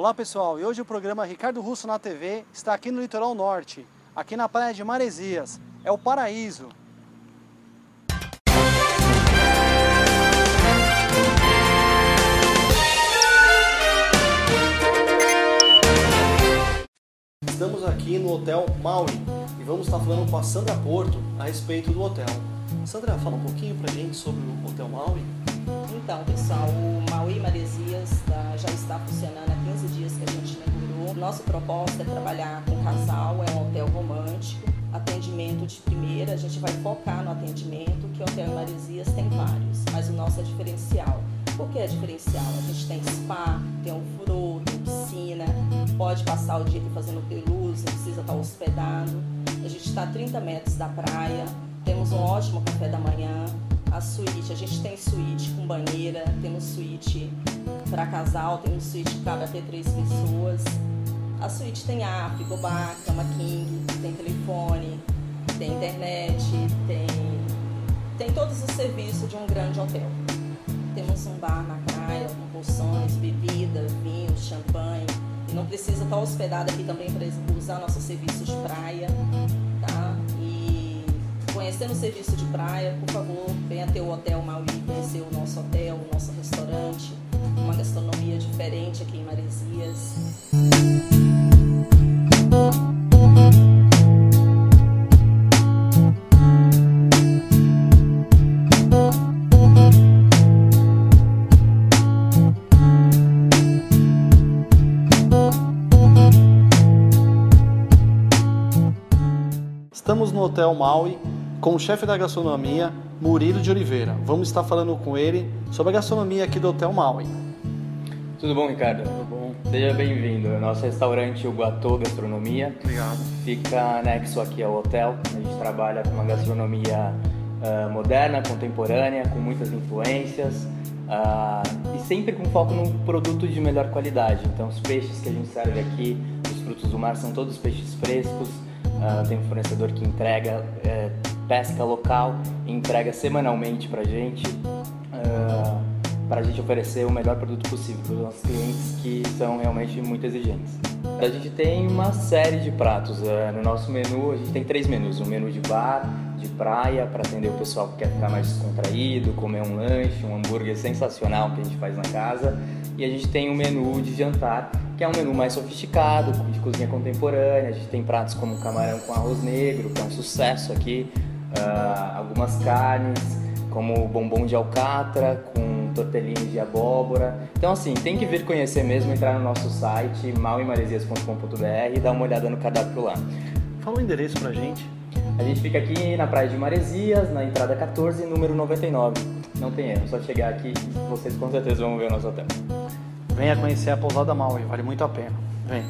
Olá pessoal, e hoje o programa Ricardo Russo na TV está aqui no Litoral Norte, aqui na praia de Maresias. É o paraíso. Estamos aqui no Hotel Maui e vamos estar falando com a Sandra Porto a respeito do hotel. Sandra, fala um pouquinho pra gente sobre o Hotel Maui. Então, pessoal, o Maui Maresias Nossa proposta é trabalhar com casal, é um hotel romântico, atendimento de primeira. A gente vai focar no atendimento, que o Hotel Maresias tem vários, mas o nosso é diferencial. Por que é diferencial? A gente tem spa, tem um furo, tem piscina, pode passar o dia aqui fazendo pelúcia, não precisa estar hospedado. A gente está a 30 metros da praia, temos um ótimo café da manhã, a suíte, a gente tem suíte com banheira, temos suíte para casal, temos suíte que cabe até três pessoas. A suíte tem ar, frigobar, cama king, tem telefone, tem internet, tem, tem todos os serviços de um grande hotel. Temos um bar na praia com porções, bebida, vinho, champanhe. E não precisa estar hospedado aqui também para usar nossos serviços de praia, tá? E conhecendo o serviço de praia, por favor, venha ter o Hotel Maui, conhecer o nosso hotel, o nosso restaurante, uma gastronomia diferente aqui em Maresias. Estamos no Hotel Maui com o chefe da gastronomia, Murilo de Oliveira. Vamos estar falando com ele sobre a gastronomia aqui do Hotel Maui. Tudo bom, Ricardo? Tudo bom. Seja bem-vindo. Nosso restaurante, o Guatô Gastronomia, Obrigado. fica anexo aqui ao hotel. A gente trabalha com uma gastronomia ah, moderna, contemporânea, com muitas influências ah, e sempre com foco num produto de melhor qualidade. Então, os peixes que a gente serve aqui, os frutos do mar, são todos peixes frescos. Ah, tem um fornecedor que entrega eh, pesca local entrega semanalmente pra gente. ah, para a gente oferecer o melhor produto possível para os nossos clientes que são realmente muito exigentes. A gente tem uma série de pratos. eh, No nosso menu, a gente tem três menus: um menu de bar, de praia, para atender o pessoal que quer ficar mais descontraído, comer um lanche, um hambúrguer sensacional que a gente faz na casa. E a gente tem um menu de jantar, que é um menu mais sofisticado, de cozinha contemporânea. A gente tem pratos como camarão com arroz negro, que é um sucesso aqui, ah, algumas carnes, como bombom de alcatra, com tortellinhos de abóbora. Então, assim, tem que vir conhecer mesmo, entrar no nosso site, mauemaresias.com.br e dar uma olhada no cardápio lá. Fala o endereço pra gente. A gente fica aqui na Praia de Maresias, na entrada 14, número 99. Não tem erro, só chegar aqui e vocês com certeza vão ver o nosso hotel. Venha conhecer a pousada Maui, vale muito a pena. Vem.